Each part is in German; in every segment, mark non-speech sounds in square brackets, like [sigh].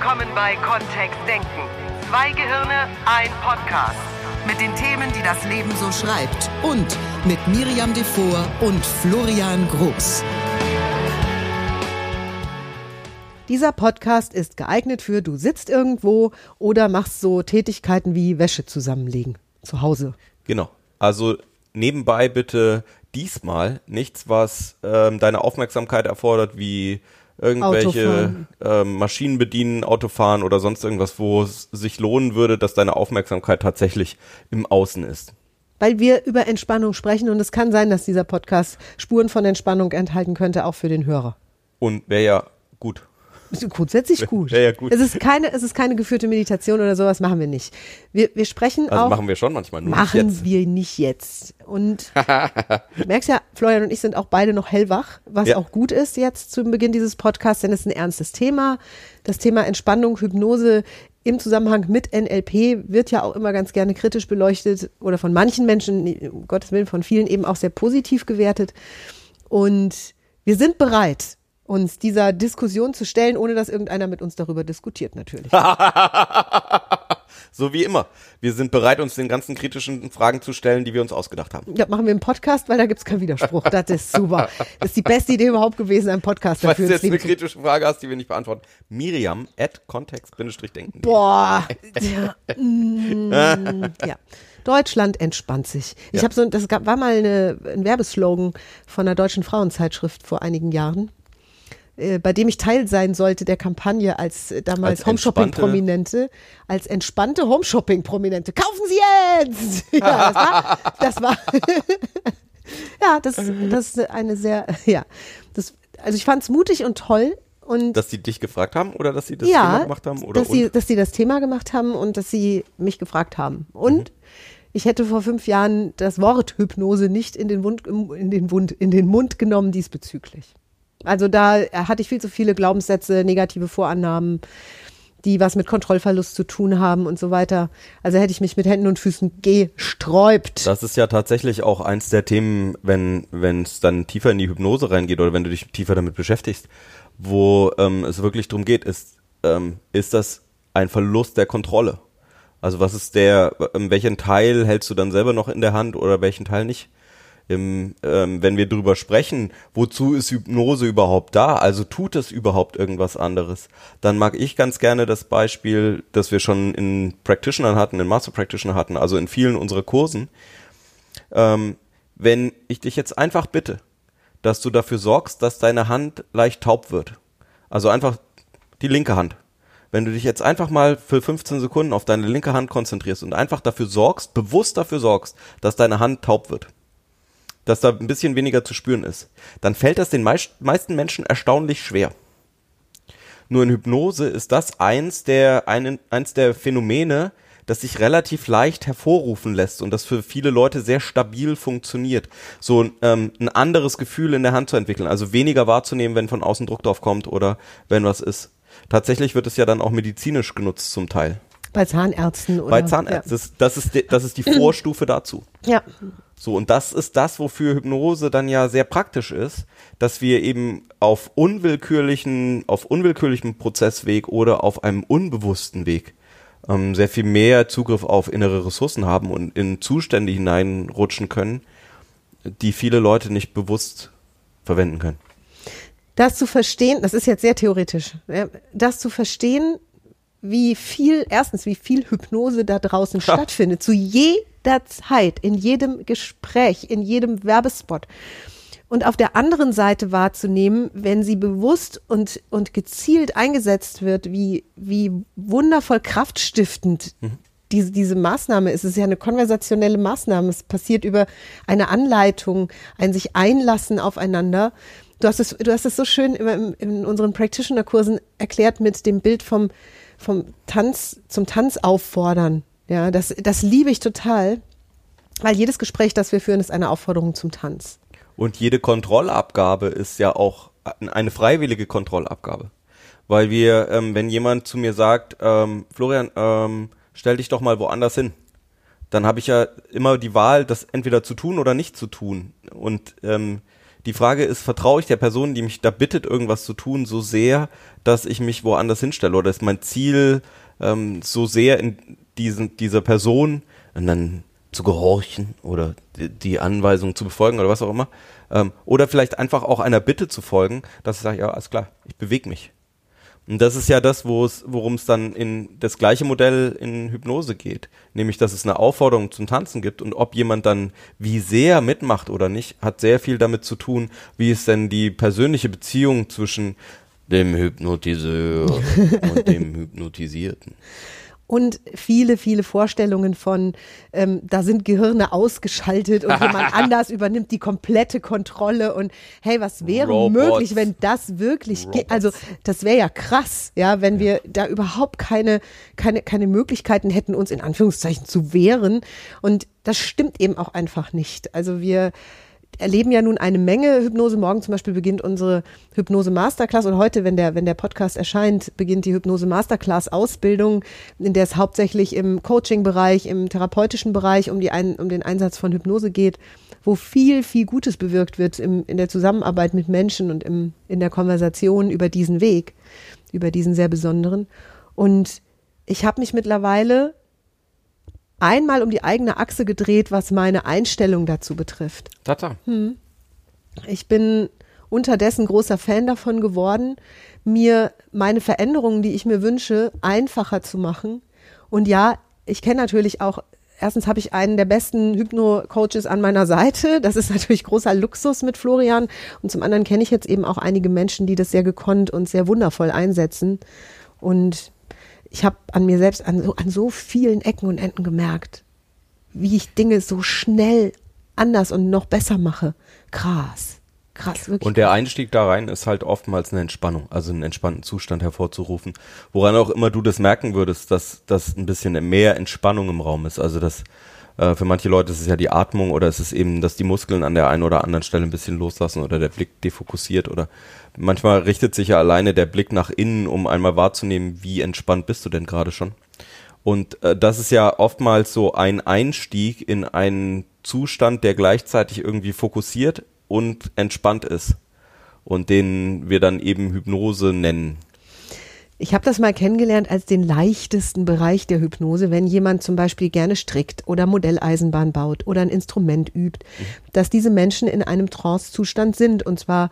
willkommen bei Kontext Denken. Zwei Gehirne, ein Podcast. Mit den Themen, die das Leben so schreibt. Und mit Miriam Devor und Florian Groß. Dieser Podcast ist geeignet für, du sitzt irgendwo oder machst so Tätigkeiten wie Wäsche zusammenlegen. Zu Hause. Genau. Also nebenbei bitte diesmal nichts, was ähm, deine Aufmerksamkeit erfordert, wie irgendwelche ähm, Maschinen bedienen, Autofahren oder sonst irgendwas, wo es sich lohnen würde, dass deine Aufmerksamkeit tatsächlich im Außen ist. Weil wir über Entspannung sprechen und es kann sein, dass dieser Podcast Spuren von Entspannung enthalten könnte, auch für den Hörer. Und wäre ja gut. Grundsätzlich gut. Ja, ja, gut. Es ist keine, es ist keine geführte Meditation oder sowas machen wir nicht. Wir, wir sprechen Also auch. machen wir schon manchmal nur machen nicht jetzt. wir nicht jetzt. Und [laughs] du merkst ja, Florian und ich sind auch beide noch hellwach, was Ja. auch gut ist jetzt zum Beginn dieses Podcasts, denn es ist ein ernstes Thema. Das Thema Entspannung, Hypnose im Zusammenhang mit NLP wird ja auch immer ganz gerne kritisch beleuchtet oder von manchen Menschen, um Gottes Willen, von vielen eben auch sehr positiv gewertet. Und wir sind bereit, uns dieser Diskussion zu stellen, ohne dass irgendeiner mit uns darüber diskutiert, natürlich. [laughs] So wie immer. Wir sind bereit, uns den ganzen kritischen Fragen zu stellen, die wir uns ausgedacht haben. Ja, machen wir einen Podcast, weil da gibt's keinen Widerspruch. Das ist super. Das ist die beste Idee überhaupt gewesen, einen Podcast Falls dafür du ins jetzt eine zu kritische Frage hast, die wir nicht beantworten, Miriam at kontext-denken. Boah. Ja, mm, ja. Deutschland entspannt sich. Ich Ja. habe so, das gab, war mal eine, ein Werbeslogan von einer deutschen Frauenzeitschrift vor einigen Jahren, äh, bei dem ich Teil sein sollte der Kampagne als äh, damals Als Homeshopping-Prominente, als entspannte Homeshopping-Prominente. Kaufen Sie jetzt! [laughs] ja, das war, das war [laughs] ja, das, das ist eine sehr, [laughs] ja, das, also ich fand es mutig und toll und Dass die dich gefragt haben oder dass sie das ja, Thema gemacht haben? Oder dass, sie, und? dass sie das Thema gemacht haben und dass sie mich gefragt haben. Und ich hätte vor fünf Jahren das Wort Hypnose nicht in den, Mund, in, den Mund, in den Mund genommen diesbezüglich. Also da hatte ich viel zu viele Glaubenssätze, negative Vorannahmen, die was mit Kontrollverlust zu tun haben und so weiter. Also hätte ich mich mit Händen und Füßen gesträubt. Das ist ja tatsächlich auch eins der Themen, wenn es dann tiefer in die Hypnose reingeht oder wenn du dich tiefer damit beschäftigst, wo ähm, es wirklich drum geht, ist ähm, ist das ein Verlust der Kontrolle? Also was ist der, ähm, welchen Teil hältst du dann selber noch in der Hand oder welchen Teil nicht? Im, ähm, wenn wir drüber sprechen, wozu ist Hypnose überhaupt da? Also tut es überhaupt irgendwas anderes? Dann mag ich ganz gerne das Beispiel, das wir schon in Practitionern hatten, in Master Practitioner hatten, also in vielen unserer Kursen. Ähm, wenn ich dich jetzt einfach bitte, dass du dafür sorgst, dass deine Hand leicht taub wird. Also einfach die linke Hand. Wenn du dich jetzt einfach mal für 15 Sekunden auf deine linke Hand konzentrierst und einfach dafür sorgst, bewusst dafür sorgst, dass deine Hand taub wird, dass da ein bisschen weniger zu spüren ist, dann fällt das den meist, meisten Menschen erstaunlich schwer. Nur in Hypnose ist das eins der, ein, eins der Phänomene, das sich relativ leicht hervorrufen lässt und das für viele Leute sehr stabil funktioniert. So ähm, ein anderes Gefühl in der Hand zu entwickeln, also weniger wahrzunehmen, wenn von außen Druck drauf kommt oder wenn was ist. Tatsächlich wird es ja dann auch medizinisch genutzt zum Teil. Bei Zahnärzten oder Bei Zahnärzten. Das, das, ist, die- das ist die Vorstufe dazu. Ja. So, und das ist das, wofür Hypnose dann ja sehr praktisch ist, dass wir eben auf unwillkürlichen, auf unwillkürlichem Prozessweg oder auf einem unbewussten Weg ähm, sehr viel mehr Zugriff auf innere Ressourcen haben und in Zustände hineinrutschen können, die viele Leute nicht bewusst verwenden können. das zu verstehen, das ist jetzt sehr theoretisch, ja, das zu verstehen, wie viel, erstens, wie viel Hypnose da draußen stattfindet, zu jeder Zeit, in jedem Gespräch, in jedem Werbespot. Und auf der anderen Seite wahrzunehmen, wenn sie bewusst und, und gezielt eingesetzt wird, wie, wie wundervoll kraftstiftend diese, diese Maßnahme ist. Es ist ja eine konversationelle Maßnahme. Es passiert über eine Anleitung, ein sich einlassen aufeinander. Du hast es, du hast es so schön immer in, in unseren Practitioner-Kursen erklärt mit dem Bild vom, vom Tanz zum Tanz auffordern. Ja, das, das liebe ich total, weil jedes Gespräch, das wir führen, ist eine Aufforderung zum Tanz. Und jede Kontrollabgabe ist ja auch eine freiwillige Kontrollabgabe. Weil wir, ähm, wenn jemand zu mir sagt, ähm, Florian, ähm, stell dich doch mal woanders hin, dann habe ich ja immer die Wahl, das entweder zu tun oder nicht zu tun. Und ähm, Die Frage ist, vertraue ich der Person, die mich da bittet, irgendwas zu tun, so sehr, dass ich mich woanders hinstelle? Oder ist mein Ziel ähm, so sehr in diesen, dieser Person und dann zu gehorchen oder die, die Anweisung zu befolgen oder was auch immer? Ähm, oder vielleicht einfach auch einer Bitte zu folgen, dass ich sage, ja, alles klar, ich bewege mich. Und das ist ja das, worum es dann in das gleiche Modell in Hypnose geht. Nämlich, dass es eine Aufforderung zum Tanzen gibt und ob jemand dann wie sehr mitmacht oder nicht, hat sehr viel damit zu tun, wie ist denn die persönliche Beziehung zwischen dem Hypnotiseur und dem [laughs] Hypnotisierten und viele, viele Vorstellungen von, ähm, da sind Gehirne ausgeschaltet und jemand [laughs] anders übernimmt die komplette Kontrolle und hey, was wäre Robots. möglich, wenn das wirklich geht? Also das wäre ja krass, ja, wenn ja. wir da überhaupt keine, keine, keine Möglichkeiten hätten, uns in Anführungszeichen zu wehren. Und das stimmt eben auch einfach nicht. Also wir erleben ja nun eine Menge Hypnose. Morgen zum Beispiel beginnt unsere Hypnose Masterclass und heute, wenn der, wenn der Podcast erscheint, beginnt die Hypnose Masterclass Ausbildung, in der es hauptsächlich im Coaching-Bereich, im therapeutischen Bereich um, die um den Einsatz von Hypnose geht, wo viel, viel Gutes bewirkt wird im, in der Zusammenarbeit mit Menschen und im, in der Konversation über diesen Weg, über diesen sehr besonderen. Und ich habe mich mittlerweile einmal um die eigene Achse gedreht, was meine Einstellung dazu betrifft. Tata. Hm. Ich bin unterdessen großer Fan davon geworden, mir meine Veränderungen, die ich mir wünsche, einfacher zu machen. Und ja, ich kenne natürlich auch, erstens habe ich einen der besten Hypno-Coaches an meiner Seite. Das ist natürlich großer Luxus mit Florian. Und zum anderen kenne ich jetzt eben auch einige Menschen, die das sehr gekonnt und sehr wundervoll einsetzen. Und ich habe an mir selbst an so, an so vielen Ecken und Enden gemerkt, wie ich Dinge so schnell anders und noch besser mache. Krass. Krass, wirklich. Und der Einstieg da rein ist halt oftmals eine Entspannung, also einen entspannten Zustand hervorzurufen. Woran auch immer du das merken würdest, dass das ein bisschen mehr Entspannung im Raum ist. Also das äh, für manche Leute ist es ja die Atmung oder ist es eben, dass die Muskeln an der einen oder anderen Stelle ein bisschen loslassen oder der Blick defokussiert oder manchmal richtet sich ja alleine der Blick nach innen, um einmal wahrzunehmen, wie entspannt bist du denn gerade schon. Und äh, das ist ja oftmals so ein Einstieg in einen Zustand, der gleichzeitig irgendwie fokussiert und entspannt ist. Und den wir dann eben Hypnose nennen. Ich habe das mal kennengelernt als den leichtesten Bereich der Hypnose, wenn jemand zum Beispiel gerne strickt oder Modelleisenbahn baut oder ein Instrument übt, mhm. dass diese Menschen in einem Trance-Zustand sind und zwar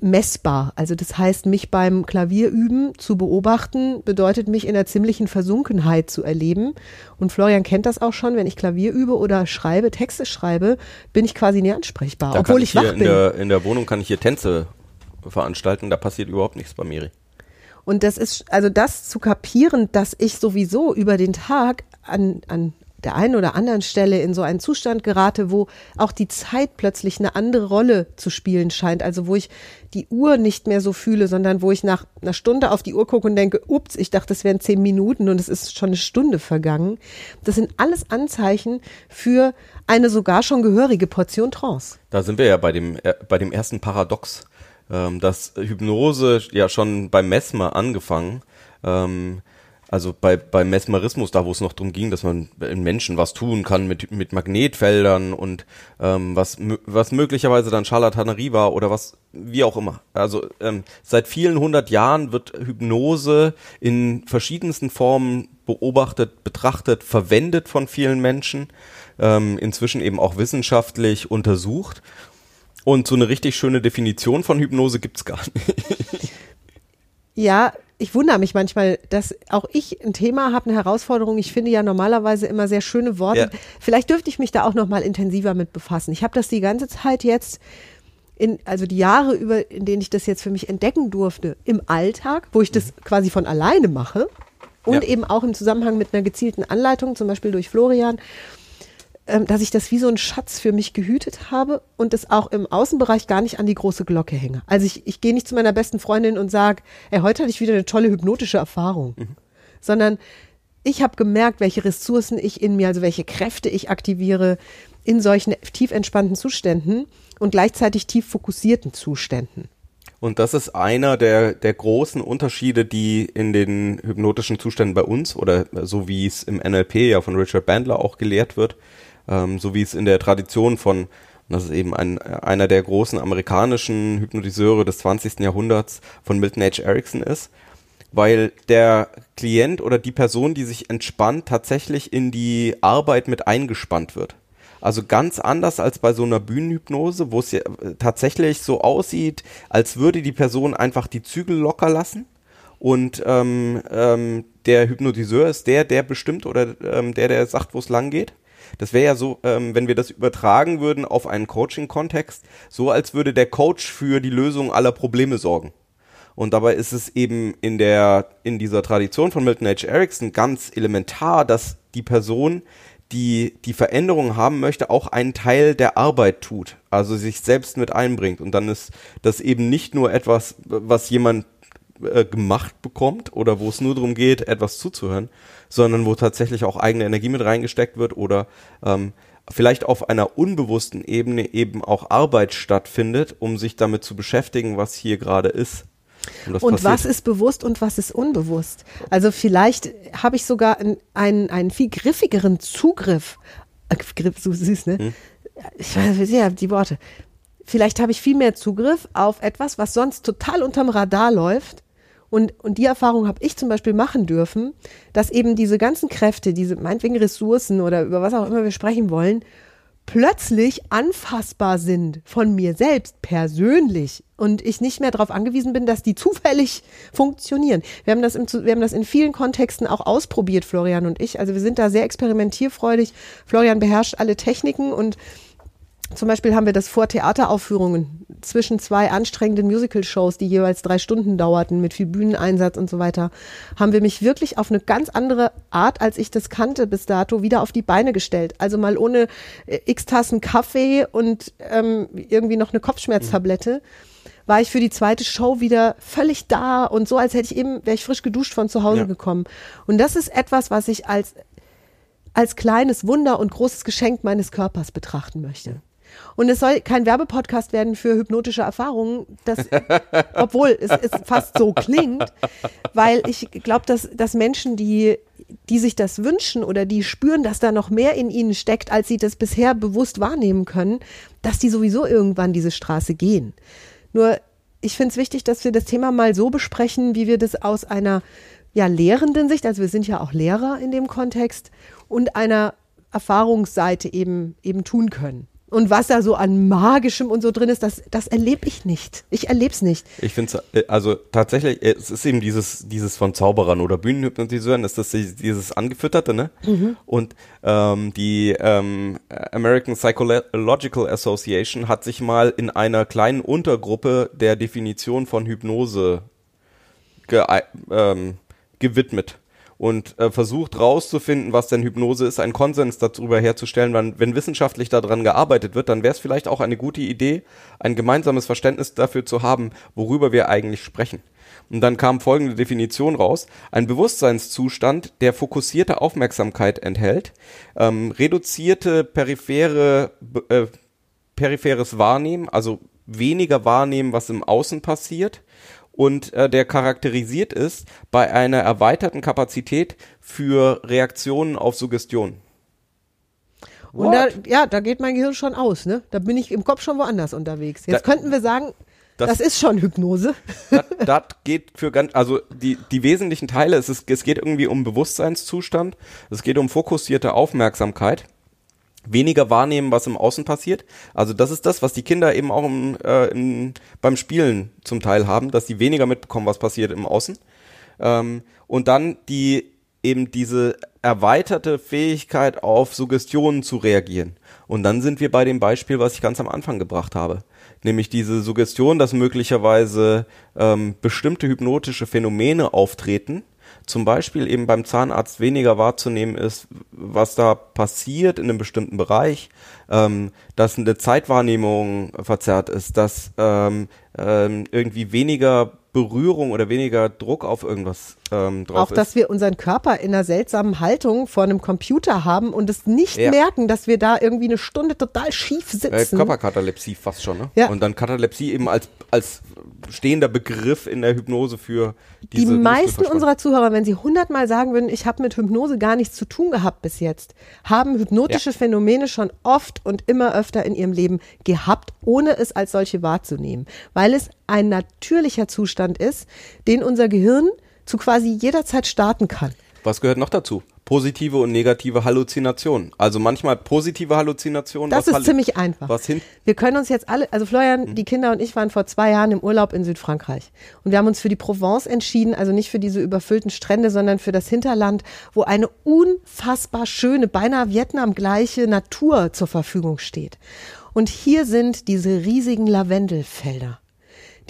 messbar. Also das heißt, mich beim Klavierüben zu beobachten, bedeutet mich in einer ziemlichen Versunkenheit zu erleben. Und Florian kennt das auch schon, wenn ich Klavier übe oder schreibe, Texte schreibe, bin ich quasi nie ansprechbar, da obwohl ich, ich wach in bin. Der, in der Wohnung kann ich hier Tänze veranstalten, da passiert überhaupt nichts bei Miri. Und das ist, also das zu kapieren, dass ich sowieso über den Tag an, an der einen oder anderen Stelle in so einen Zustand gerate, wo auch die Zeit plötzlich eine andere Rolle zu spielen scheint. Also wo ich die Uhr nicht mehr so fühle, sondern wo ich nach einer Stunde auf die Uhr gucke und denke, ups, ich dachte, es wären zehn Minuten und es ist schon eine Stunde vergangen. Das sind alles Anzeichen für eine sogar schon gehörige Portion Trance. Da sind wir ja bei dem, äh, bei dem ersten Paradox ähm, dass Hypnose ja schon beim Mesmer angefangen, ähm, also bei, beim Mesmerismus, da wo es noch darum ging, dass man in Menschen was tun kann mit, mit Magnetfeldern und ähm, was, was möglicherweise dann Charlatanerie war oder was, wie auch immer. Also ähm, seit vielen hundert Jahren wird Hypnose in verschiedensten Formen beobachtet, betrachtet, verwendet von vielen Menschen, ähm, inzwischen eben auch wissenschaftlich untersucht und so eine richtig schöne Definition von Hypnose gibt's gar nicht. Ja, ich wundere mich manchmal, dass auch ich ein Thema habe, eine Herausforderung. Ich finde ja normalerweise immer sehr schöne Worte. Ja. Vielleicht dürfte ich mich da auch noch mal intensiver mit befassen. Ich habe das die ganze Zeit jetzt in, also die Jahre über, in denen ich das jetzt für mich entdecken durfte, im Alltag, wo ich das mhm. quasi von alleine mache und ja. eben auch im Zusammenhang mit einer gezielten Anleitung, zum Beispiel durch Florian dass ich das wie so ein Schatz für mich gehütet habe und es auch im Außenbereich gar nicht an die große Glocke hänge. Also ich, ich gehe nicht zu meiner besten Freundin und sage, ey, heute hatte ich wieder eine tolle hypnotische Erfahrung, mhm. sondern ich habe gemerkt, welche Ressourcen ich in mir, also welche Kräfte ich aktiviere in solchen tief entspannten Zuständen und gleichzeitig tief fokussierten Zuständen. Und das ist einer der, der großen Unterschiede, die in den hypnotischen Zuständen bei uns oder so wie es im NLP ja von Richard Bandler auch gelehrt wird, ähm, so wie es in der Tradition von das ist eben ein, einer der großen amerikanischen Hypnotiseure des 20. Jahrhunderts von Milton H. Erickson ist, weil der Klient oder die Person, die sich entspannt, tatsächlich in die Arbeit mit eingespannt wird. Also ganz anders als bei so einer Bühnenhypnose, wo es ja äh, tatsächlich so aussieht, als würde die Person einfach die Zügel locker lassen und ähm, ähm, der Hypnotiseur ist der, der bestimmt oder ähm, der, der sagt, wo es lang geht. Das wäre ja so, ähm, wenn wir das übertragen würden auf einen Coaching-Kontext, so als würde der Coach für die Lösung aller Probleme sorgen. Und dabei ist es eben in der, in dieser Tradition von Milton H. Erickson ganz elementar, dass die Person, die die Veränderung haben möchte, auch einen Teil der Arbeit tut, also sich selbst mit einbringt. Und dann ist das eben nicht nur etwas, was jemand äh, gemacht bekommt oder wo es nur darum geht, etwas zuzuhören, sondern wo tatsächlich auch eigene Energie mit reingesteckt wird oder ähm, vielleicht auf einer unbewussten Ebene eben auch Arbeit stattfindet, um sich damit zu beschäftigen, was hier gerade ist. Und, und was ist bewusst und was ist unbewusst? Also vielleicht habe ich sogar einen, einen viel griffigeren Zugriff. Äh, Griff, so süß, ne? Hm? Ich weiß ja die Worte. Vielleicht habe ich viel mehr Zugriff auf etwas, was sonst total unterm Radar läuft. Und, und die Erfahrung habe ich zum Beispiel machen dürfen, dass eben diese ganzen Kräfte, diese meinetwegen Ressourcen oder über was auch immer wir sprechen wollen, plötzlich anfassbar sind von mir selbst persönlich und ich nicht mehr darauf angewiesen bin, dass die [laughs] zufällig funktionieren. Wir haben das, im, wir haben das in vielen Kontexten auch ausprobiert, Florian und ich. Also wir sind da sehr experimentierfreudig. Florian beherrscht alle Techniken und zum Beispiel haben wir das vor Theateraufführungen zwischen zwei anstrengenden Musical-Shows, die jeweils drei Stunden dauerten, mit viel Bühneneinsatz und so weiter, haben wir mich wirklich auf eine ganz andere Art, als ich das kannte bis dato, wieder auf die Beine gestellt. Also mal ohne äh, x Tassen Kaffee und ähm, irgendwie noch eine Kopfschmerztablette. war ich für die zweite Show wieder völlig da und so, als hätte ich eben, wäre ich frisch geduscht von zu Hause ja. gekommen. Und das ist etwas, was ich als, als kleines Wunder und großes Geschenk meines Körpers betrachten möchte. Und es soll kein Werbepodcast werden für hypnotische Erfahrungen, das, [laughs] obwohl es, es fast so klingt, weil ich glaube, dass, dass Menschen, die, die sich das wünschen oder die spüren, dass da noch mehr in ihnen steckt, als sie das bisher bewusst wahrnehmen können, dass die sowieso irgendwann diese Straße gehen. Nur ich finde es wichtig, dass wir das Thema mal so besprechen, wie wir das aus einer ja, lehrenden Sicht, also wir sind ja auch Lehrer in dem Kontext, und einer Erfahrungsseite eben, eben tun können. Und was da so an Magischem und so drin ist, das, das erlebe ich nicht. Ich erlebe es nicht. Ich finde es, äh, also tatsächlich, äh, es ist eben dieses, dieses von Zauberern oder Bühnenhypnotiseuren, ist das dieses Angefütterte, ne? Mhm. Und ähm, die ähm, American Psychological Association hat sich mal in einer kleinen Untergruppe der Definition von Hypnose ge ähm, gewidmet und äh, versucht rauszufinden, was denn Hypnose ist, einen Konsens darüber herzustellen. Wenn, wenn wissenschaftlich daran gearbeitet wird, dann wäre es vielleicht auch eine gute Idee, ein gemeinsames Verständnis dafür zu haben, worüber wir eigentlich sprechen. Und dann kam folgende Definition raus. Ein Bewusstseinszustand, der fokussierte Aufmerksamkeit enthält, ähm, reduzierte periphere, äh, peripheres Wahrnehmen, also weniger wahrnehmen, was im Außen passiert und äh, der charakterisiert ist bei einer erweiterten Kapazität für Reaktionen auf Suggestionen. Und da, ja, da geht mein Gehirn schon aus, ne? Da bin ich im Kopf schon woanders unterwegs. Jetzt da, könnten wir sagen, das, das, ist schon Hypnose. Das, das geht für ganz, also die, die wesentlichen Teile, es, ist, es geht irgendwie um Bewusstseinszustand, es geht um fokussierte Aufmerksamkeit weniger wahrnehmen, was im Außen passiert. Also das ist das, was die Kinder eben auch im, äh, im, beim Spielen zum Teil haben, dass sie weniger mitbekommen, was passiert im Außen. Ähm, und dann die eben diese erweiterte Fähigkeit auf Suggestionen zu reagieren. Und dann sind wir bei dem Beispiel, was ich ganz am Anfang gebracht habe. Nämlich diese Suggestion, dass möglicherweise ähm, bestimmte hypnotische Phänomene auftreten, zum Beispiel eben beim Zahnarzt weniger wahrzunehmen ist, was da passiert in einem bestimmten Bereich, ähm, dass eine Zeitwahrnehmung verzerrt ist, dass ähm, ähm, irgendwie weniger Berührung oder weniger Druck auf irgendwas ähm, drauf Auch, ist. dass wir unseren Körper in einer seltsamen Haltung vor einem Computer haben und es nicht ja. merken, dass wir da irgendwie eine Stunde total schief sitzen. Äh, Körperkatalepsie fast schon, ne? Ja. Und dann Katalepsie eben als, als stehender Begriff in der Hypnose für Die diese meisten Muskelverspannung. unserer Zuhörer, wenn sie hundertmal sagen würden, ich habe mit Hypnose gar nichts zu tun gehabt bis jetzt, haben hypnotische Phänomene schon oft und immer öfter in ihrem Leben gehabt, ohne es als solche wahrzunehmen, weil es ein natürlicher Zustand ist, den unser Gehirn zu quasi jederzeit starten kann. Was gehört noch dazu? Positive und negative Halluzinationen. Also manchmal positive Halluzinationen. Das ist Hallu- ziemlich einfach. Was hin Wir können uns jetzt alle, also Florian, die Kinder und ich waren vor zwei Jahren im Urlaub in Südfrankreich. Und wir haben uns für die Provence entschieden, also nicht für diese überfüllten Strände, sondern für das Hinterland, wo eine unfassbar schöne, beinahe Vietnam-gleiche Natur zur Verfügung steht. Und hier sind diese riesigen Lavendelfelder.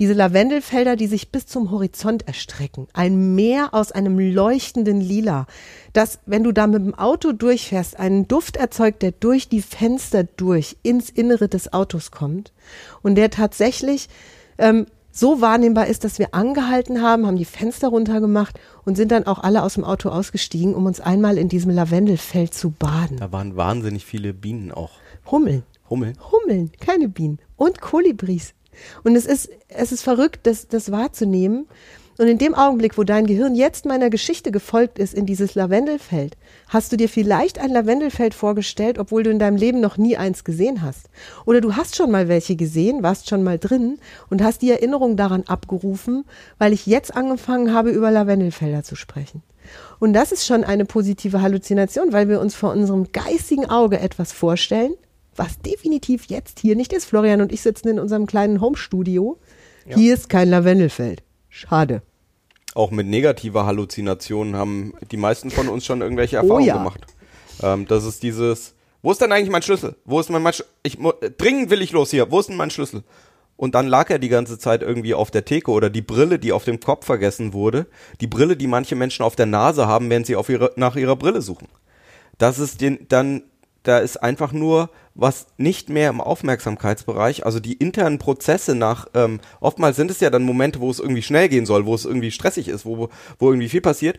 Diese Lavendelfelder, die sich bis zum Horizont erstrecken. Ein Meer aus einem leuchtenden Lila, das, wenn du da mit dem Auto durchfährst, einen Duft erzeugt, der durch die Fenster durch ins Innere des Autos kommt und der tatsächlich ähm, so wahrnehmbar ist, dass wir angehalten haben, haben die Fenster runtergemacht und sind dann auch alle aus dem Auto ausgestiegen, um uns einmal in diesem Lavendelfeld zu baden. da waren wahnsinnig viele Bienen auch. Hummeln. Hummeln. Hummeln, keine Bienen und Kolibris. Und es ist, es ist verrückt, das, das wahrzunehmen. Und in dem Augenblick, wo dein Gehirn jetzt meiner Geschichte gefolgt ist in dieses Lavendelfeld, hast du dir vielleicht ein Lavendelfeld vorgestellt, obwohl du in deinem Leben noch nie eins gesehen hast. Oder du hast schon mal welche gesehen, warst schon mal drin und hast die Erinnerung daran abgerufen, weil ich jetzt angefangen habe, über Lavendelfelder zu sprechen. Und das ist schon eine positive Halluzination, weil wir uns vor unserem geistigen Auge etwas vorstellen, was definitiv jetzt hier nicht ist. Florian und ich sitzen in unserem kleinen Home-Studio. Hier ist kein Lavendelfeld. Schade. Auch mit negativer Halluzination haben die meisten von uns schon irgendwelche Erfahrungen Oh ja. gemacht. Ähm, das ist dieses, wo ist denn eigentlich mein Schlüssel? Wo ist mein, mein ich, dringend will ich los hier. Wo ist denn mein Schlüssel? Und dann lag er die ganze Zeit irgendwie auf der Theke oder die Brille, die auf dem Kopf vergessen wurde. Die Brille, die manche Menschen auf der Nase haben, während sie ihre, nach ihrer Brille suchen. Das ist den, dann, da ist einfach nur was nicht mehr im Aufmerksamkeitsbereich, also die internen Prozesse nach, ähm, oftmals sind es ja dann Momente, wo es irgendwie schnell gehen soll, wo es irgendwie stressig ist, wo, wo irgendwie viel passiert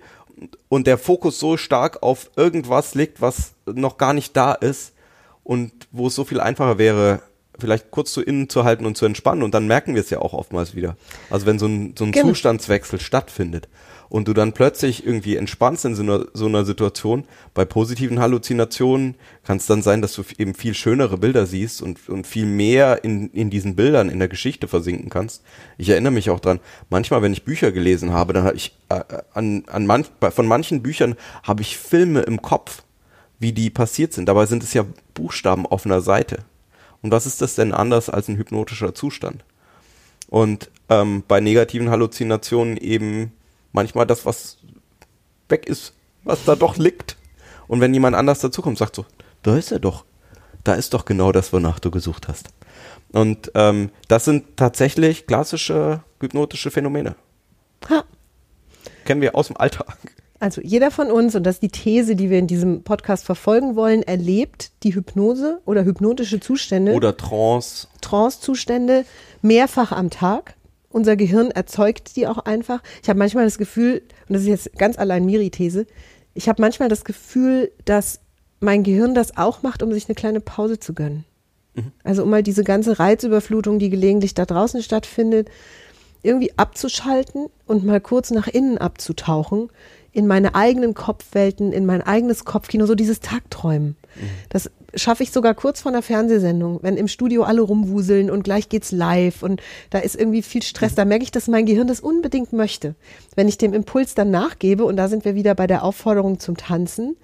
und der Fokus so stark auf irgendwas liegt, was noch gar nicht da ist und wo es so viel einfacher wäre, vielleicht kurz zu innen zu halten und zu entspannen und dann merken wir es ja auch oftmals wieder. Also wenn so ein, so ein Genau. Zustandswechsel stattfindet und du dann plötzlich irgendwie entspannst in so einer, so einer Situation, bei positiven Halluzinationen kann es dann sein, dass du eben viel schönere Bilder siehst und, und viel mehr in, in diesen Bildern in der Geschichte versinken kannst. Ich erinnere mich auch dran, manchmal, wenn ich Bücher gelesen habe, dann habe ich äh, an, an manch, von manchen Büchern habe ich Filme im Kopf, wie die passiert sind. Dabei sind es ja Buchstaben auf einer Seite. Und was ist das denn anders als ein hypnotischer Zustand? Und ähm, bei negativen Halluzinationen eben manchmal das, was weg ist, was da doch liegt. Und wenn jemand anders dazukommt, sagt so, da ist er doch. Da ist doch genau das, wonach du gesucht hast. Und ähm, das sind tatsächlich klassische hypnotische Phänomene. Ha. Kennen wir aus dem Alltag. Also jeder von uns, und das ist die These, die wir in diesem Podcast verfolgen wollen, erlebt die Hypnose oder hypnotische Zustände, Oder Trance. Trance-Zustände mehrfach am Tag. Unser Gehirn erzeugt die auch einfach. Ich habe manchmal das Gefühl, und das ist jetzt ganz allein Miri-These, ich habe manchmal das Gefühl, dass mein Gehirn das auch macht, um sich eine kleine Pause zu gönnen. Also um mal diese ganze Reizüberflutung, die gelegentlich da draußen stattfindet, irgendwie abzuschalten und mal kurz nach innen abzutauchen, in meine eigenen Kopfwelten, in mein eigenes Kopfkino, so dieses Tagträumen. Das schaffe ich sogar kurz vor einer Fernsehsendung, wenn im Studio alle rumwuseln und gleich geht's live und da ist irgendwie viel Stress, da merke ich, dass mein Gehirn das unbedingt möchte. Wenn ich dem Impuls dann nachgebe, und da sind wir wieder bei der Aufforderung zum Tanzen,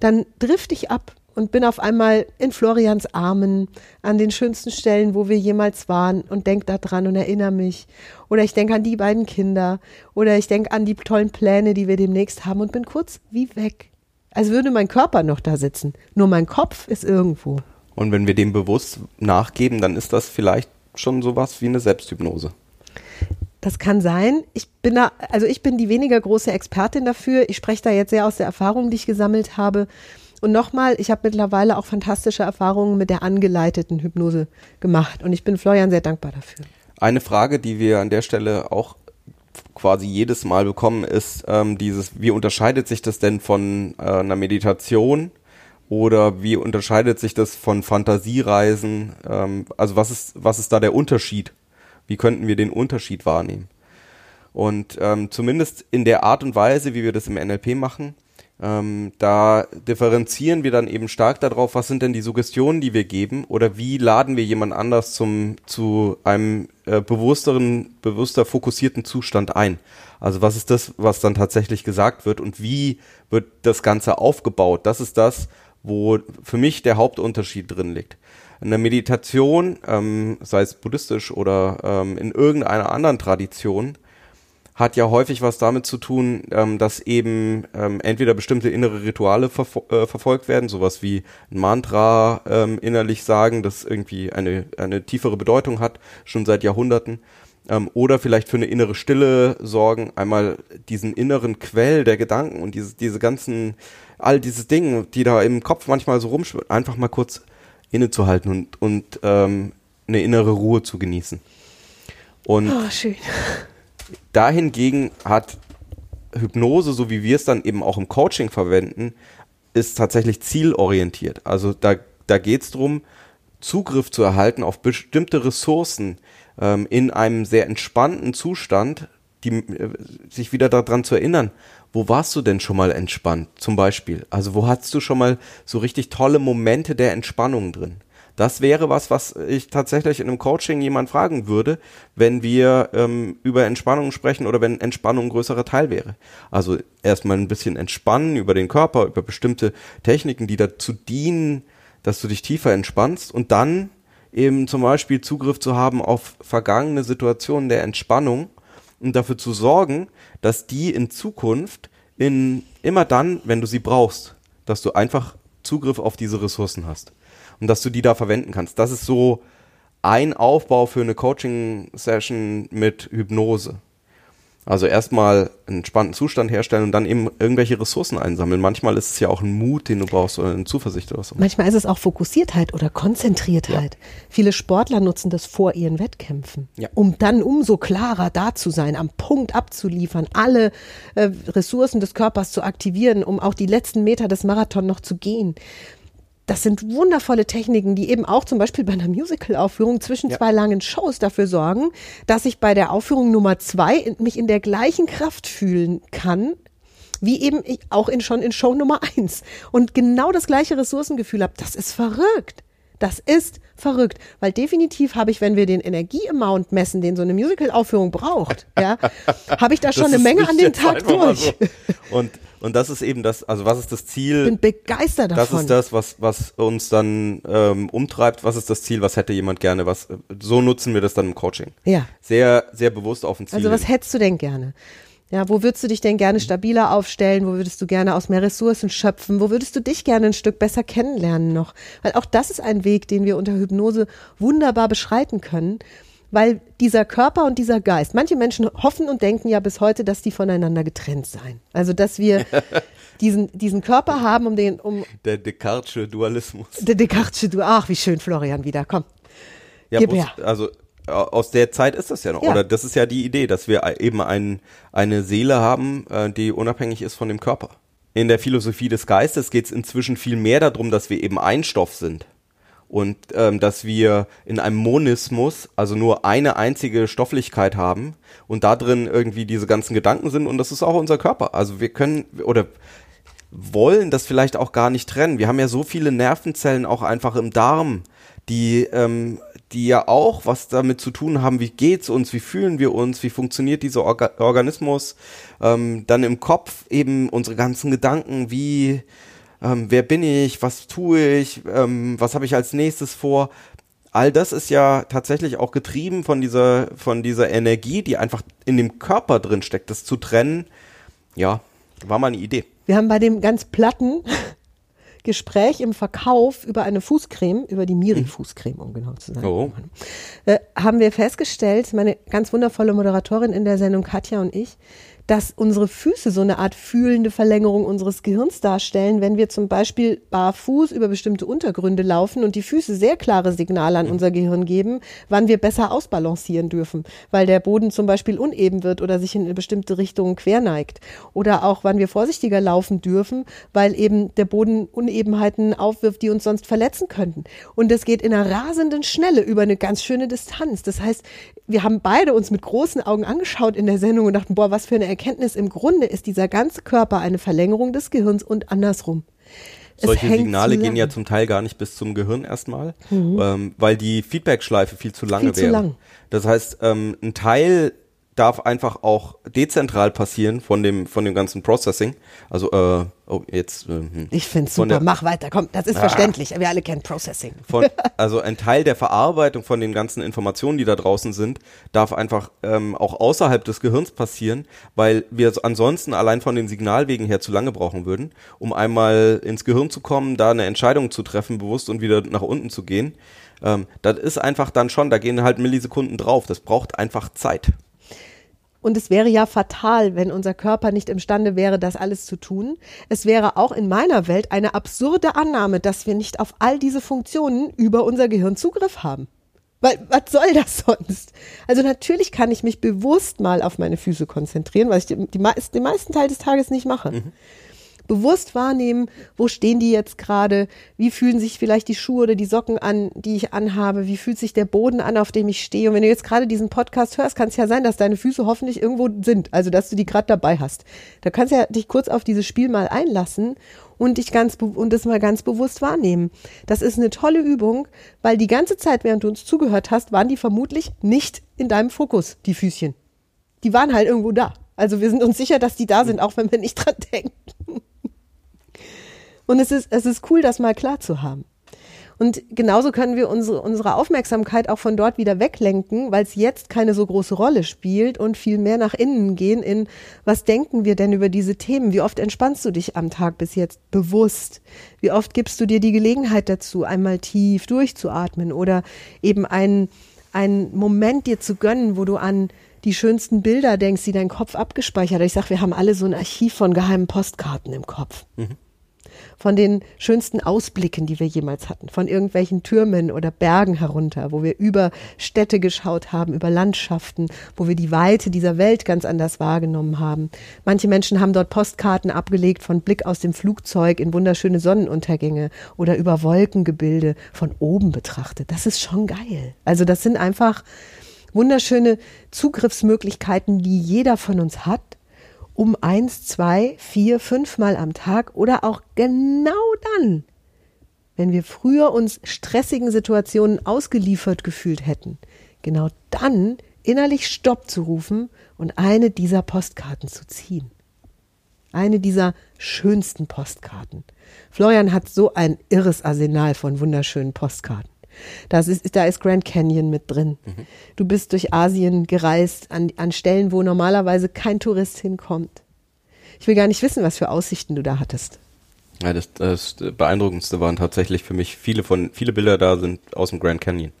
dann drifte ich ab und bin auf einmal in Florians Armen an den schönsten Stellen, wo wir jemals waren und denk da dran und erinnere mich. Oder ich denke an die beiden Kinder oder ich denke an die tollen Pläne, die wir demnächst haben und bin kurz wie weg. Als würde mein Körper noch da sitzen. Nur mein Kopf ist irgendwo. Und wenn wir dem bewusst nachgeben, dann ist das vielleicht schon sowas wie eine Selbsthypnose. Das kann sein. Ich bin da, also ich bin die weniger große Expertin dafür. Ich spreche da jetzt sehr aus der Erfahrung, die ich gesammelt habe. Und nochmal, ich habe mittlerweile auch fantastische Erfahrungen mit der angeleiteten Hypnose gemacht. Und ich bin Florian sehr dankbar dafür. Eine Frage, die wir an der Stelle auch quasi jedes Mal bekommen, ist ähm, dieses, wie unterscheidet sich das denn von äh, einer Meditation oder wie unterscheidet sich das von Fantasiereisen? Ähm, also was ist, was ist da der Unterschied? Wie könnten wir den Unterschied wahrnehmen? Und ähm, zumindest in der Art und Weise, wie wir das im NLP machen, ähm, da differenzieren wir dann eben stark darauf, was sind denn die Suggestionen, die wir geben oder wie laden wir jemand anders zum, zu einem äh, bewussteren, bewusster fokussierten Zustand ein. Also was ist das, was dann tatsächlich gesagt wird und wie wird das Ganze aufgebaut? Das ist das, wo für mich der Hauptunterschied drin liegt. In der Meditation, ähm, sei es buddhistisch oder ähm, in irgendeiner anderen Tradition, hat ja häufig was damit zu tun, ähm, dass eben ähm, entweder bestimmte innere Rituale verfo äh, verfolgt werden, sowas wie ein Mantra ähm, innerlich sagen, das irgendwie eine, eine tiefere Bedeutung hat, schon seit Jahrhunderten, ähm, oder vielleicht für eine innere Stille sorgen, einmal diesen inneren Quell der Gedanken und diese, diese ganzen, all diese Dinge, die da im Kopf manchmal so rumschwirren, einfach mal kurz innezuhalten und, und ähm, eine innere Ruhe zu genießen. Und Oh, schön. Dahingegen hat Hypnose, so wie wir es dann eben auch im Coaching verwenden, ist tatsächlich zielorientiert. Also da, da geht es darum, Zugriff zu erhalten auf bestimmte Ressourcen ähm, in einem sehr entspannten Zustand, die, äh, sich wieder daran zu erinnern, wo warst du denn schon mal entspannt, zum Beispiel? Also wo hattest du schon mal so richtig tolle Momente der Entspannung drin? Das wäre was, was ich tatsächlich in einem Coaching jemand fragen würde, wenn wir ähm, über Entspannung sprechen oder wenn Entspannung ein größerer Teil wäre. Also erstmal ein bisschen entspannen über den Körper, über bestimmte Techniken, die dazu dienen, dass du dich tiefer entspannst und dann eben zum Beispiel Zugriff zu haben auf vergangene Situationen der Entspannung und dafür zu sorgen, dass die in Zukunft in immer dann, wenn du sie brauchst, dass du einfach Zugriff auf diese Ressourcen hast und dass du die da verwenden kannst. Das ist so ein Aufbau für eine Coaching-Session mit Hypnose. Also erstmal einen entspannten Zustand herstellen und dann eben irgendwelche Ressourcen einsammeln. Manchmal ist es ja auch ein Mut, den du brauchst oder eine Zuversicht oder so. Manchmal ist es auch Fokussiertheit oder Konzentriertheit. Viele Sportler nutzen das vor ihren Wettkämpfen, Ja. um dann umso klarer da zu sein, am Punkt abzuliefern, alle äh, Ressourcen des Körpers zu aktivieren, um auch die letzten Meter des Marathon noch zu gehen. Das sind wundervolle Techniken, die eben auch zum Beispiel bei einer Musical-Aufführung zwischen Ja. zwei langen Shows dafür sorgen, dass ich bei der Aufführung Nummer zwei mich in der gleichen Kraft fühlen kann, wie eben ich auch in, schon in Show Nummer eins und genau das gleiche Ressourcengefühl habe. Das ist verrückt. Das ist verrückt, weil definitiv habe ich, wenn wir den Energie-Amount messen, den so eine Musical-Aufführung braucht, ja, [laughs] habe ich da schon Das eine Menge an den Tag durch. So. Und, und das ist eben das, also was ist das Ziel? Bin begeistert das davon. ist das, was, was uns dann ähm, umtreibt. Was ist das Ziel? Was hätte jemand gerne? Was, so nutzen wir das dann im Coaching. Ja. Sehr, sehr bewusst auf ein Ziel. Also was hättest du denn gerne? Ja, wo würdest du dich denn gerne stabiler aufstellen? Wo würdest du gerne aus mehr Ressourcen schöpfen? Wo würdest du dich gerne ein Stück besser kennenlernen noch? Weil auch das ist ein Weg, den wir unter Hypnose wunderbar beschreiten können. Weil dieser Körper und dieser Geist, manche Menschen hoffen und denken ja bis heute, dass die voneinander getrennt seien. Also, dass wir [laughs] diesen, diesen Körper haben, um den, um, Der Descartesche Dualismus. der Descartes, du, ach, wie schön, Florian, wieder, komm. Ja, Gib her. also aus der Zeit ist das ja noch. Ja. Oder das ist ja die Idee, dass wir eben ein, eine Seele haben, äh, die unabhängig ist von dem Körper. In der Philosophie des Geistes geht es inzwischen viel mehr darum, dass wir eben ein Stoff sind. Und ähm, dass wir in einem Monismus, also nur eine einzige Stofflichkeit haben und da drin irgendwie diese ganzen Gedanken sind und das ist auch unser Körper. Also wir können oder wollen das vielleicht auch gar nicht trennen. Wir haben ja so viele Nervenzellen auch einfach im Darm, die, ähm, die ja auch was damit zu tun haben, wie geht's uns, wie fühlen wir uns, wie funktioniert dieser Orga Organismus, ähm, dann im Kopf eben unsere ganzen Gedanken, wie, ähm, wer bin ich, was tue ich, ähm, was habe ich als nächstes vor. All das ist ja tatsächlich auch getrieben von dieser, von dieser Energie, die einfach in dem Körper drin steckt. Das zu trennen, ja, war mal eine Idee. Wir haben bei dem ganz platten Gespräch im Verkauf über eine Fußcreme, über die Miri-Fußcreme, um genau zu sein, Oh. äh, haben wir festgestellt, meine ganz wundervolle Moderatorin in der Sendung Katja und ich, dass unsere Füße so eine Art fühlende Verlängerung unseres Gehirns darstellen, wenn wir zum Beispiel barfuß über bestimmte Untergründe laufen und die Füße sehr klare Signale an unser Gehirn geben, wann wir besser ausbalancieren dürfen, weil der Boden zum Beispiel uneben wird oder sich in eine bestimmte Richtung querneigt. Oder auch, wann wir vorsichtiger laufen dürfen, weil eben der Boden Unebenheiten aufwirft, die uns sonst verletzen könnten. Und das geht in einer rasenden Schnelle über eine ganz schöne Distanz. Das heißt, wir haben beide uns mit großen Augen angeschaut in der Sendung und dachten, boah, was für eine Erkenntnis. Im Grunde ist dieser ganze Körper eine Verlängerung des Gehirns und andersrum. Solche Signale zusammen. gehen ja zum Teil gar nicht bis zum Gehirn erstmal, ähm, weil die Feedback-Schleife viel zu lange Viel zu wäre. lang. Das heißt, ähm, ein Teil darf einfach auch dezentral passieren von dem von dem ganzen Processing. Also äh, oh, jetzt äh, hm. Ich finde super. der- Mach weiter. Komm, das ist verständlich. Wir alle kennen Processing. von, [laughs] also ein Teil der Verarbeitung von den ganzen Informationen, die da draußen sind, darf einfach ähm, auch außerhalb des Gehirns passieren, weil wir so ansonsten allein von den Signalwegen her zu lange brauchen würden, um einmal ins Gehirn zu kommen, da eine Entscheidung zu treffen, bewusst und wieder nach unten zu gehen. Ähm, das ist einfach dann schon, da gehen halt Millisekunden drauf. Das braucht einfach Zeit. Und es wäre ja fatal, wenn unser Körper nicht imstande wäre, das alles zu tun. Es wäre auch in meiner Welt eine absurde Annahme, dass wir nicht auf all diese Funktionen über unser Gehirn Zugriff haben. Weil, was soll das sonst? Also natürlich kann ich mich bewusst mal auf meine Füße konzentrieren, was ich die, die, den meisten Teil des Tages nicht mache. Bewusst wahrnehmen, wo stehen die jetzt gerade, wie fühlen sich vielleicht die Schuhe oder die Socken an, die ich anhabe, wie fühlt sich der Boden an, auf dem ich stehe. Und wenn du jetzt gerade diesen Podcast hörst, kann es ja sein, dass deine Füße hoffentlich irgendwo sind, also dass du die gerade dabei hast. Da kannst du ja dich kurz auf dieses Spiel mal einlassen und dich ganz und das mal ganz bewusst wahrnehmen. Das ist eine tolle Übung, weil die ganze Zeit, während du uns zugehört hast, waren die vermutlich nicht in deinem Fokus, die Füßchen. Die waren halt irgendwo da. Also wir sind uns sicher, dass die da sind, auch wenn wir nicht dran denken. Und es ist, es ist cool, das mal klar zu haben. Und genauso können wir unsere, unsere Aufmerksamkeit auch von dort wieder weglenken, weil es jetzt keine so große Rolle spielt und viel mehr nach innen gehen in, was denken wir denn über diese Themen? Wie oft entspannst du dich am Tag bis jetzt bewusst? Wie oft gibst du dir die Gelegenheit dazu, einmal tief durchzuatmen oder eben einen, einen Moment dir zu gönnen, wo du an die schönsten Bilder denkst, die dein Kopf abgespeichert hat. Ich sag, wir haben alle so ein Archiv von geheimen Postkarten im Kopf von den schönsten Ausblicken, die wir jemals hatten, von irgendwelchen Türmen oder Bergen herunter, wo wir über Städte geschaut haben, über Landschaften, wo wir die Weite dieser Welt ganz anders wahrgenommen haben. Manche Menschen haben dort Postkarten abgelegt von Blick aus dem Flugzeug in wunderschöne Sonnenuntergänge oder über Wolkengebilde von oben betrachtet. Das ist schon geil. Also das sind einfach wunderschöne Zugriffsmöglichkeiten, die jeder von uns hat um eins, zwei, vier, fünfmal am Tag oder auch genau dann, wenn wir früher uns stressigen Situationen ausgeliefert gefühlt hätten, genau dann innerlich Stopp zu rufen und eine dieser Postkarten zu ziehen. Eine dieser schönsten Postkarten. Florian hat so ein irres Arsenal von wunderschönen Postkarten. Das ist, da ist Grand Canyon mit drin. Du bist durch Asien gereist an, an Stellen, wo normalerweise kein Tourist hinkommt. Ich will gar nicht wissen, was für Aussichten du da hattest. Ja, das, das beeindruckendste waren tatsächlich für mich viele von viele Bilder da sind aus dem Grand Canyon.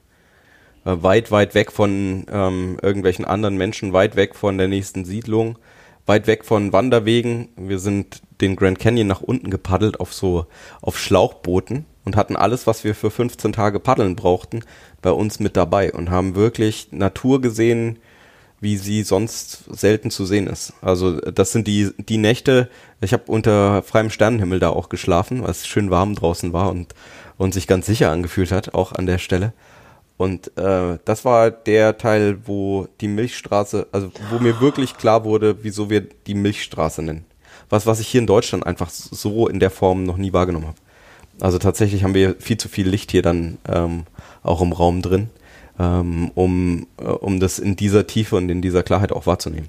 Äh, weit, weit weg von ähm, irgendwelchen anderen Menschen, weit weg von der nächsten Siedlung, weit weg von Wanderwegen. Wir sind den Grand Canyon nach unten gepaddelt auf so auf Schlauchbooten und hatten alles, was wir für 15 Tage paddeln brauchten, bei uns mit dabei und haben wirklich Natur gesehen, wie sie sonst selten zu sehen ist. Also das sind die die Nächte. Ich habe unter freiem Sternenhimmel da auch geschlafen, weil es schön warm draußen war und und sich ganz sicher angefühlt hat, auch an der Stelle. Und äh, das war der Teil, wo die Milchstraße, also wo mir wirklich klar wurde, wieso wir die Milchstraße nennen. Was was ich hier in Deutschland einfach so in der Form noch nie wahrgenommen habe. Also tatsächlich haben wir viel zu viel Licht hier dann ähm, auch im Raum drin, ähm, um, äh, um das in dieser Tiefe und in dieser Klarheit auch wahrzunehmen.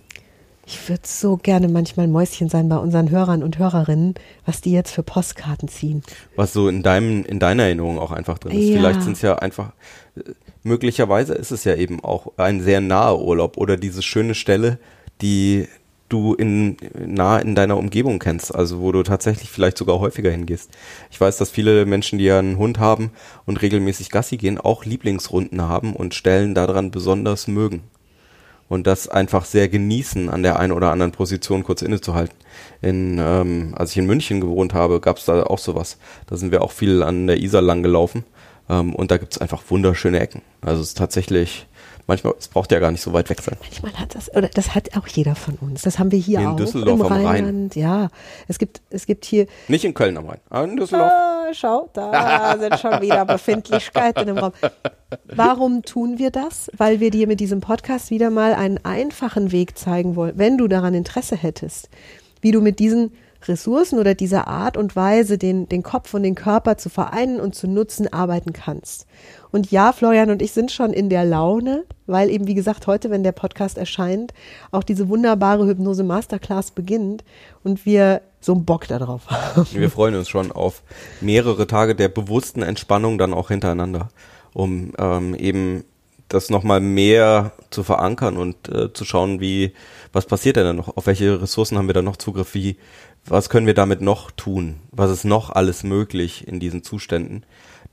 Ich würde so gerne manchmal Mäuschen sein bei unseren Hörern und Hörerinnen, was die jetzt für Postkarten ziehen. Was so in deinem, in deiner Erinnerung auch einfach drin ist. Ja. Vielleicht sind es ja einfach, äh, möglicherweise ist es ja eben auch ein sehr naher Urlaub oder diese schöne Stelle, die du in nah in deiner Umgebung kennst, also wo du tatsächlich vielleicht sogar häufiger hingehst. Ich weiß, dass viele Menschen, die ja einen Hund haben und regelmäßig Gassi gehen, auch Lieblingsrunden haben und Stellen daran besonders mögen. und das einfach sehr genießen, an der einen oder anderen Position kurz innezuhalten. In, ähm, als ich in München gewohnt habe, gab es da auch sowas. Da sind wir auch viel an der Isar lang gelaufen ähm, und da gibt es einfach wunderschöne Ecken. Also es ist tatsächlich manchmal, es braucht ja gar nicht so weit weg sein. Manchmal hat das, oder das hat auch jeder von uns. Das haben wir hier in auch Düsseldorf im am Rhein. Rheinland. Ja, es gibt, es gibt hier, Nicht in Köln am Rhein, aber in Düsseldorf. ah, schau, da sind schon wieder Befindlichkeiten im Raum. Warum tun wir das? Weil wir dir mit diesem Podcast wieder mal einen einfachen Weg zeigen wollen, wenn du daran Interesse hättest, wie du mit diesen Ressourcen oder dieser Art und Weise, den, den Kopf und den Körper zu vereinen und zu nutzen, arbeiten kannst. Und ja, Florian und ich sind schon in der Laune, weil eben, wie gesagt, heute, wenn der Podcast erscheint, auch diese wunderbare Hypnose Masterclass beginnt und wir so einen Bock darauf haben. Wir freuen uns schon auf mehrere Tage der bewussten Entspannung dann auch hintereinander, um ähm, eben das nochmal mehr zu verankern und äh, zu schauen, wie, was passiert denn da noch, auf welche Ressourcen haben wir da noch Zugriff, wie, was können wir damit noch tun, was ist noch alles möglich in diesen Zuständen,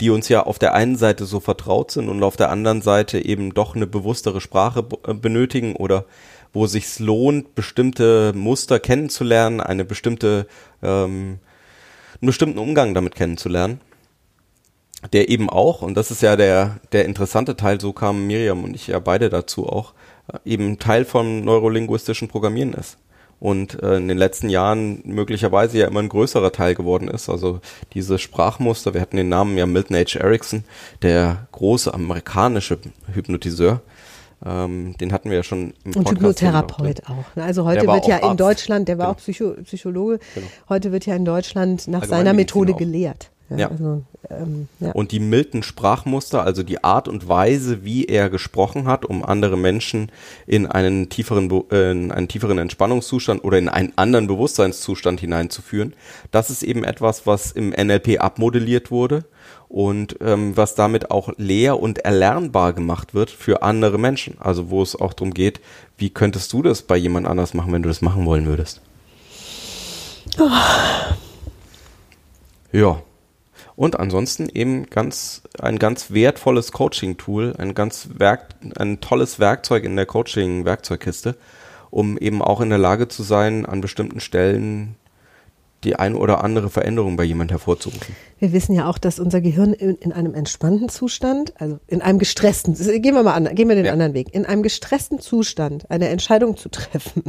die uns ja auf der einen Seite so vertraut sind und auf der anderen Seite eben doch eine bewusstere Sprache äh, benötigen oder wo es sich lohnt, bestimmte Muster kennenzulernen, eine bestimmte, ähm, einen bestimmten Umgang damit kennenzulernen der eben auch, und das ist ja der, der interessante Teil, so kamen Miriam und ich ja beide dazu auch, äh, eben Teil vom neurolinguistischen Programmieren ist. Und äh, in den letzten Jahren möglicherweise ja immer ein größerer Teil geworden ist. Also diese Sprachmuster, wir hatten den Namen ja Milton H. Erickson, der große amerikanische Hypnotiseur, ähm, den hatten wir ja schon im Und Podcast. Hypnotherapeut auch. ne? Also heute wird ja in Arzt. Deutschland, der war Genau. auch Psycho, Psychologe, Genau. heute wird ja in Deutschland nach seiner Methode auch. gelehrt. Ja. Also, ähm, ja. Und die Milton Sprachmuster, also die Art und Weise, wie er gesprochen hat, um andere Menschen in einen tieferen, äh, in einen tieferen Entspannungszustand oder in einen anderen Bewusstseinszustand hineinzuführen, das ist eben etwas, was im NLP abmodelliert wurde und ähm, was damit auch lehr- und erlernbar gemacht wird für andere Menschen. Also wo es auch darum geht, wie könntest du das bei jemand anders machen, wenn du das machen wollen würdest? Ja. Und ansonsten eben ganz, ein ganz wertvolles Coaching-Tool, ein ganz Werk, ein tolles Werkzeug in der Coaching-Werkzeugkiste, um eben auch in der Lage zu sein, an bestimmten Stellen die ein oder andere Veränderung bei jemand hervorzurufen. Wir wissen ja auch, dass unser Gehirn in, in einem entspannten Zustand, also in einem gestressten, gehen wir mal an, gehen wir den Ja. anderen Weg, in einem gestressten Zustand eine Entscheidung zu treffen,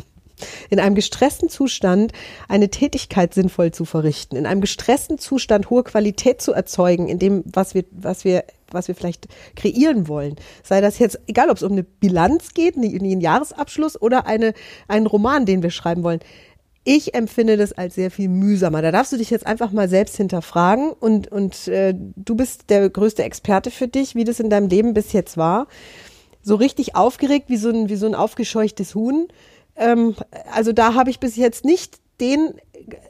in einem gestressten Zustand eine Tätigkeit sinnvoll zu verrichten, in einem gestressten Zustand hohe Qualität zu erzeugen, in dem, was wir, was wir was wir vielleicht kreieren wollen. Sei das jetzt, egal ob es um eine Bilanz geht, einen einen Jahresabschluss oder eine, einen Roman, den wir schreiben wollen. Ich empfinde das als sehr viel mühsamer. Da darfst du dich jetzt einfach mal selbst hinterfragen und, und äh, du bist der größte Experte für dich, wie das in deinem Leben bis jetzt war. So richtig aufgeregt wie so ein, wie so ein aufgescheuchtes Huhn. Ähm, also da habe ich bis jetzt nicht den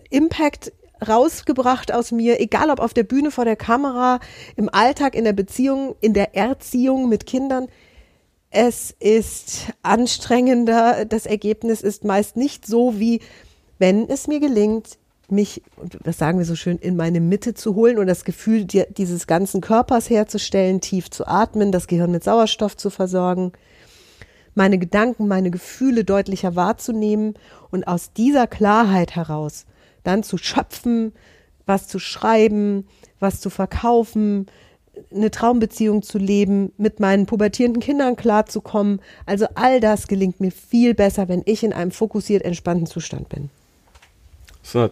Impact rausgebracht aus mir, egal ob auf der Bühne, vor der Kamera, im Alltag, in der Beziehung, in der Erziehung mit Kindern. Es ist anstrengender. Das Ergebnis ist meist nicht so, wie wenn es mir gelingt, mich, das sagen wir so schön, in meine Mitte zu holen und das Gefühl di- dieses ganzen Körpers herzustellen, tief zu atmen, das Gehirn mit Sauerstoff zu versorgen, meine Gedanken, meine Gefühle deutlicher wahrzunehmen und aus dieser Klarheit heraus dann zu schöpfen, was zu schreiben, was zu verkaufen, eine Traumbeziehung zu leben, mit meinen pubertierenden Kindern klarzukommen. Also all das gelingt mir viel besser, wenn ich in einem fokussiert entspannten Zustand bin. So,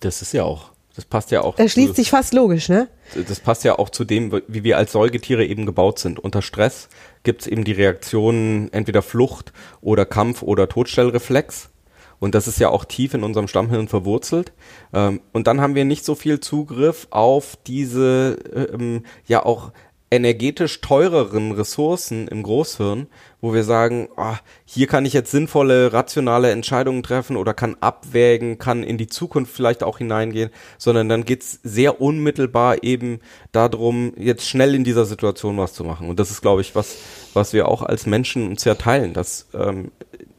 das, ist ja auch, das passt ja auch. Das schließt zu- sich fast logisch, ne? das passt ja auch zu dem, wie wir als Säugetiere eben gebaut sind. Unter Stress gibt es eben die Reaktionen entweder Flucht oder Kampf oder Todstellreflex. Und das ist ja auch tief in unserem Stammhirn verwurzelt. Ähm, und dann haben wir nicht so viel Zugriff auf diese ähm, ja auch energetisch teureren Ressourcen im Großhirn, wo wir sagen, ah, hier kann ich jetzt sinnvolle, rationale Entscheidungen treffen oder kann abwägen, kann in die Zukunft vielleicht auch hineingehen, sondern dann geht's sehr unmittelbar eben darum, jetzt schnell in dieser Situation was zu machen. Und das ist, glaube ich, was, was wir auch als Menschen uns ja teilen, dass ähm,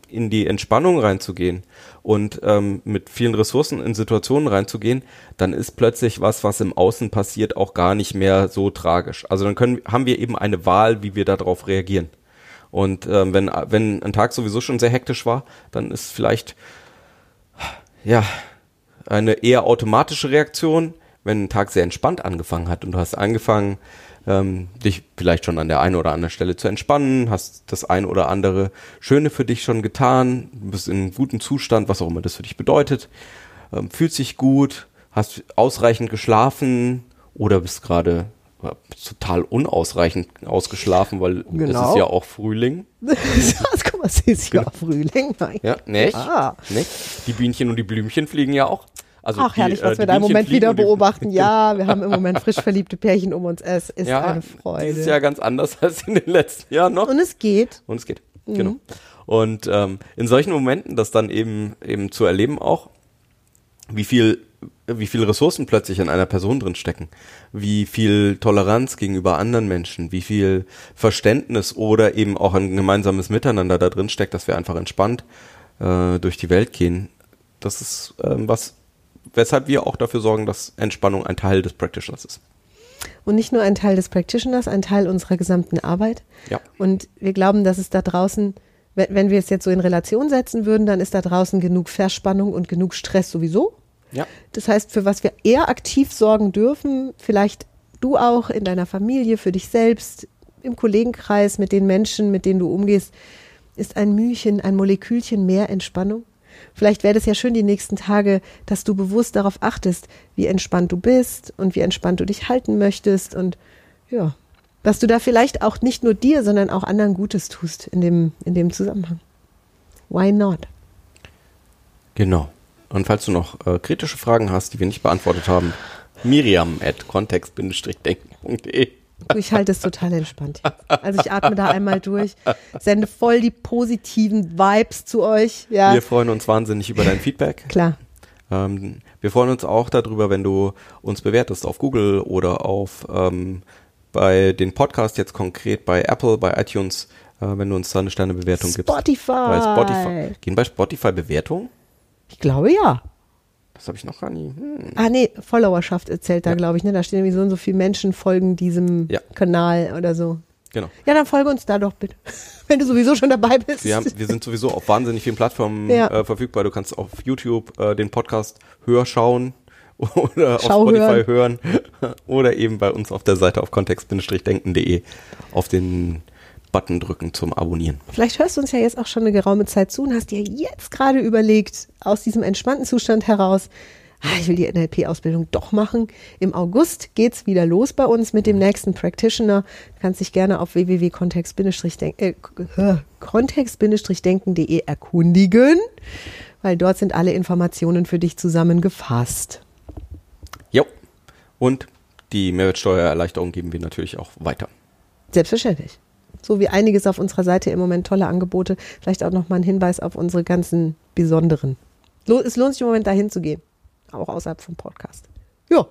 in die Entspannung reinzugehen und ähm, mit vielen Ressourcen in Situationen reinzugehen, dann ist plötzlich was, was im Außen passiert, auch gar nicht mehr so tragisch. Also dann können, haben wir eben eine Wahl, wie wir darauf reagieren. Und ähm, wenn, wenn ein Tag sowieso schon sehr hektisch war, dann ist vielleicht ja eine eher automatische Reaktion, wenn ein Tag sehr entspannt angefangen hat und du hast angefangen, ähm, dich vielleicht schon an der einen oder anderen Stelle zu entspannen, hast das ein oder andere Schöne für dich schon getan, bist in einem guten Zustand, was auch immer das für dich bedeutet, ähm, fühlt sich gut, hast ausreichend geschlafen oder bist gerade äh, total unausreichend ausgeschlafen, weil es Genau. ist ja auch Frühling. [laughs] Guck mal, es ist ja Frühling. Nein. Ja, nicht? Ah. nicht? Die Bienchen und die Blümchen fliegen ja auch. Also Ach, die, herrlich, äh, was die wir da im Moment wieder beobachten. [laughs] Ja, wir haben im Moment frisch verliebte Pärchen um uns. Es ist Ja, eine Freude. dieses Jahr ganz anders [laughs] als in den letzten Jahren noch. Und es geht. Und es geht. Mhm. Genau. Und ähm, in solchen Momenten, das dann eben eben zu erleben auch, wie viel wie viel Ressourcen plötzlich in einer Person drin stecken, wie viel Toleranz gegenüber anderen Menschen, wie viel Verständnis oder eben auch ein gemeinsames Miteinander da drin steckt, dass wir einfach entspannt äh, durch die Welt gehen. Das ist ähm, was, weshalb wir auch dafür sorgen, dass Entspannung ein Teil des Practitioners ist. Und nicht nur ein Teil des Practitioners, ein Teil unserer gesamten Arbeit. Ja. Und wir glauben, dass es da draußen, wenn, wenn wir es jetzt so in Relation setzen würden, dann ist da draußen genug Verspannung und genug Stress sowieso. Ja. Das heißt, für was wir eher aktiv sorgen dürfen, vielleicht du auch in deiner Familie, für dich selbst, im Kollegenkreis, mit den Menschen, mit denen du umgehst, ist ein Mühchen, ein Molekülchen mehr Entspannung. Vielleicht wäre das ja schön die nächsten Tage, dass du bewusst darauf achtest, wie entspannt du bist und wie entspannt du dich halten möchtest und ja, dass du da vielleicht auch nicht nur dir, sondern auch anderen Gutes tust in dem, in dem Zusammenhang. Why not? Genau. Und falls du noch äh, kritische Fragen hast, die wir nicht beantwortet haben, Miriam at kontext-denken.de. Ich halte es total entspannt. Jetzt. Also ich atme da einmal durch, sende voll die positiven Vibes zu euch. Ja, Wir freuen uns wahnsinnig über dein Feedback. klar. Ähm, wir freuen uns auch darüber, wenn du uns bewertest auf Google oder auf ähm, bei den Podcast jetzt konkret bei Apple, bei iTunes, äh, wenn du uns da eine Sternebewertung gibst. Spotify. Bei Spotify. Gehen bei Spotify Bewertungen? Ich glaube ja. Das habe ich noch gar nie. Hm. Ah nee, Followerschaft erzählt da, Ja. glaube ich. Ne? Da stehen irgendwie so und so viele Menschen folgen diesem Ja. Kanal oder so. Genau. Ja, dann folge uns da doch bitte. [laughs] Wenn du sowieso schon dabei bist. Wir, haben, wir sind sowieso auf wahnsinnig vielen Plattformen Ja. äh, verfügbar. Du kannst auf YouTube äh, den Podcast hörschauen [laughs] oder auf Schau Spotify hören. [laughs] oder eben bei uns auf der Seite auf kontext-denken.de auf den Button drücken zum Abonnieren. Vielleicht hörst du uns ja jetzt auch schon eine geraume Zeit zu und hast dir jetzt gerade überlegt, aus diesem entspannten Zustand heraus, ah, ich will die NLP-Ausbildung doch machen. Im August geht's wieder los bei uns mit dem nächsten Practitioner. Du kannst dich gerne auf www.kontext-denken äh, erkundigen, weil dort sind alle Informationen für dich zusammengefasst. Jo. Und die Mehrwertsteuererleichterung geben wir natürlich auch weiter. Selbstverständlich. So wie einiges auf unserer Seite im Moment tolle Angebote. Vielleicht auch nochmal ein Hinweis auf unsere ganzen besonderen. Es lohnt sich im Moment dahin zu gehen. Auch außerhalb vom Podcast. Ja,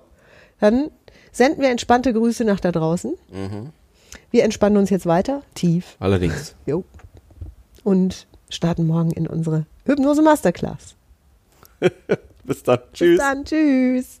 dann senden wir entspannte Grüße nach da draußen. Wir entspannen uns jetzt weiter, tief. Allerdings. Jo. Und starten morgen in unsere Hypnose Masterclass. [laughs] Bis dann. Bis Tschüss. dann, tschüss.